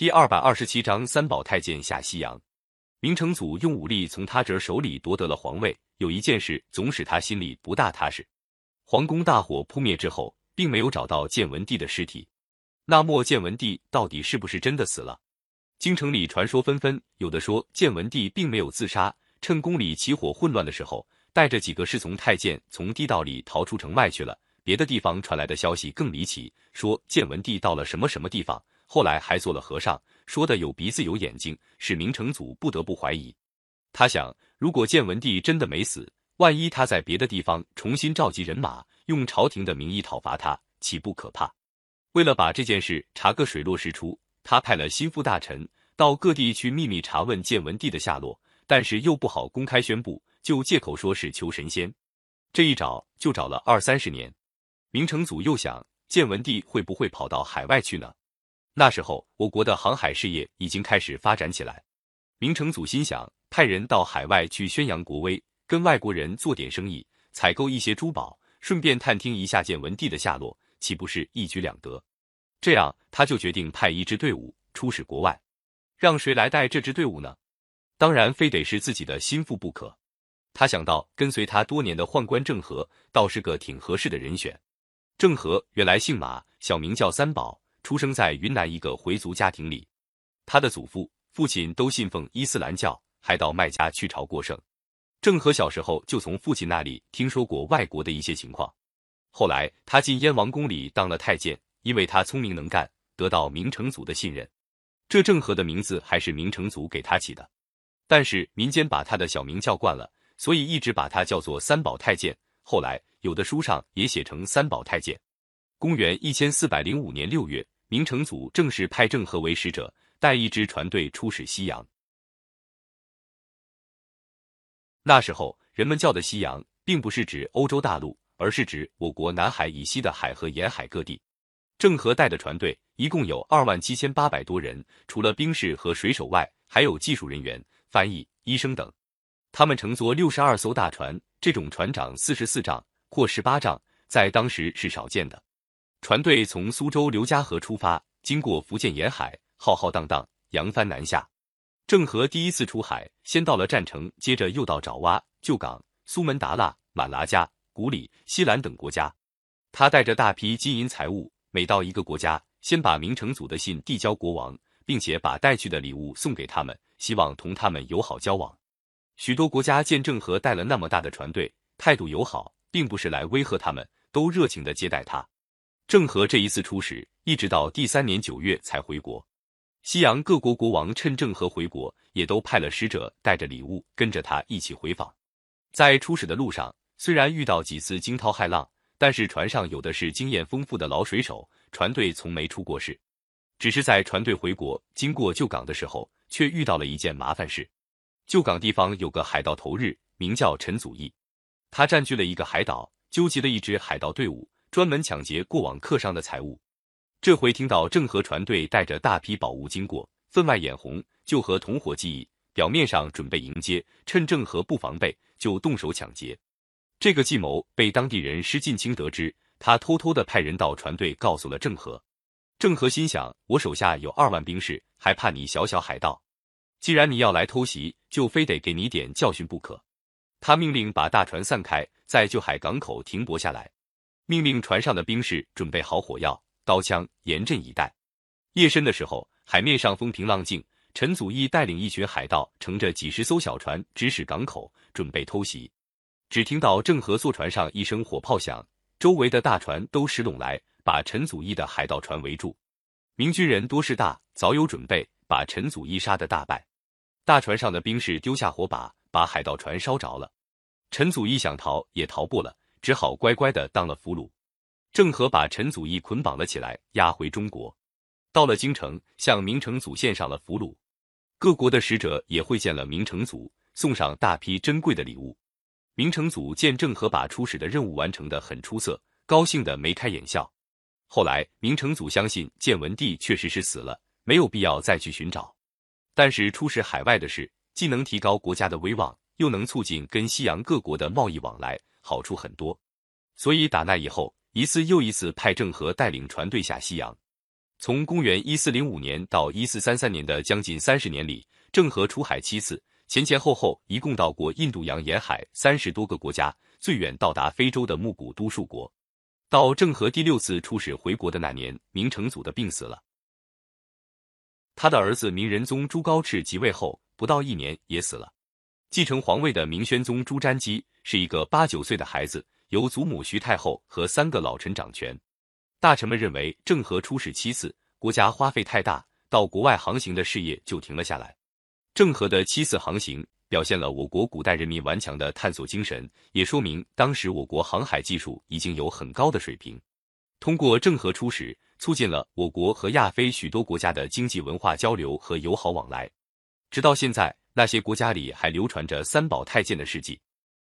第二百二十七章三宝太监下西洋。明成祖用武力从他侄手里夺得了皇位，有一件事总使他心里不大踏实。皇宫大火扑灭之后，并没有找到建文帝的尸体。那么建文帝到底是不是真的死了？京城里传说纷纷，有的说建文帝并没有自杀，趁宫里起火混乱的时候，带着几个侍从太监从地道里逃出城外去了。别的地方传来的消息更离奇，说建文帝到了什么什么地方，后来还做了和尚。说的有鼻子有眼睛，使明成祖不得不怀疑。他想，如果建文帝真的没死，万一他在别的地方重新召集人马，用朝廷的名义讨伐他，岂不可怕？为了把这件事查个水落石出，他派了心腹大臣到各地去秘密查问建文帝的下落，但是又不好公开宣布，就借口说是求神仙。这一找就找了二三十年。明成祖又想，建文帝会不会跑到海外去呢？那时候，我国的航海事业已经开始发展起来。明成祖心想，派人到海外去宣扬国威，跟外国人做点生意，采购一些珠宝，顺便探听一下建文帝的下落，岂不是一举两得？这样，他就决定派一支队伍出使国外。让谁来带这支队伍呢？当然，非得是自己的心腹不可。他想到，跟随他多年的宦官郑和，倒是个挺合适的人选。郑和原来姓马，小名叫三宝。出生在云南一个回族家庭里，他的祖父、父亲都信奉伊斯兰教，还到麦加去朝过圣。郑和小时候就从父亲那里听说过外国的一些情况。后来他进燕王宫里当了太监，因为他聪明能干，得到明成祖的信任。这郑和的名字还是明成祖给他起的，但是民间把他的小名叫惯了，所以一直把他叫做三宝太监。后来有的书上也写成三宝太监。公元一千四百零五年六月，明成祖正式派郑和为使者，带一支船队出使西洋。那时候，人们叫的西洋，并不是指欧洲大陆，而是指我国南海以西的海和沿海各地。郑和带的船队一共有二万七千八百多人，除了兵士和水手外，还有技术人员、翻译、医生等。他们乘坐六十二艘大船，这种船长四十四丈或十八丈，在当时是少见的。船队从苏州刘家河出发，经过福建沿海，浩浩荡荡扬帆南下。郑和第一次出海，先到了占城，接着又到爪哇、旧港、苏门答腊、马拉加、古里、西兰等国家。他带着大批金银财物，每到一个国家，先把明成祖的信递交国王，并且把带去的礼物送给他们，希望同他们友好交往。许多国家见郑和带了那么大的船队，态度友好，并不是来威吓他们，都热情的接待他。郑和这一次出使，一直到第三年九月才回国。西洋各国国王趁郑和回国，也都派了使者带着礼物跟着他一起回访。在出使的路上，虽然遇到几次惊涛骇浪，但是船上有的是经验丰富的老水手，船队从没出过事。只是在船队回国经过旧港的时候，却遇到了一件麻烦事。旧港地方有个海盗头日，名叫陈祖义，他占据了一个海岛，纠集了一支海盗队伍。专门抢劫过往客商的财物，这回听到郑和船队带着大批宝物经过，分外眼红，就和同伙计议，表面上准备迎接，趁郑和不防备，就动手抢劫。这个计谋被当地人施近卿得知，他偷偷的派人到船队告诉了郑和。郑和心想：我手下有二万兵士，还怕你小小海盗？既然你要来偷袭，就非得给你点教训不可。他命令把大船散开，在旧海港口停泊下来。命令船上的兵士准备好火药、刀枪，严阵以待。夜深的时候，海面上风平浪静，陈祖义带领一群海盗，乘着几十艘小船，直驶港口，准备偷袭。只听到郑和坐船上一声火炮响，周围的大船都驶拢来，把陈祖义的海盗船围住。明军人多势大，早有准备，把陈祖义杀得大败。大船上的兵士丢下火把，把海盗船烧着了。陈祖义想逃，也逃不了。只好乖乖的当了俘虏。郑和把陈祖义捆绑了起来，押回中国。到了京城，向明成祖献上了俘虏。各国的使者也会见了明成祖，送上大批珍贵的礼物。明成祖见郑和把出使的任务完成的很出色，高兴的眉开眼笑。后来，明成祖相信建文帝确实是死了，没有必要再去寻找。但是出使海外的事，既能提高国家的威望，又能促进跟西洋各国的贸易往来。好处很多，所以打那以后，一次又一次派郑和带领船队下西洋。从公元一四零五年到一四三三年的将近三十年里，郑和出海七次，前前后后一共到过印度洋沿海三十多个国家，最远到达非洲的木古都数国。到郑和第六次出使回国的那年，明成祖的病死了。他的儿子明仁宗朱高炽即位后不到一年也死了。继承皇位的明宣宗朱瞻基是一个八九岁的孩子，由祖母徐太后和三个老臣掌权。大臣们认为郑和出使七次，国家花费太大，到国外航行的事业就停了下来。郑和的七次航行表现了我国古代人民顽强的探索精神，也说明当时我国航海技术已经有很高的水平。通过郑和出使，促进了我国和亚非许多国家的经济文化交流和友好往来。直到现在，那些国家里还流传着三宝太监的事迹。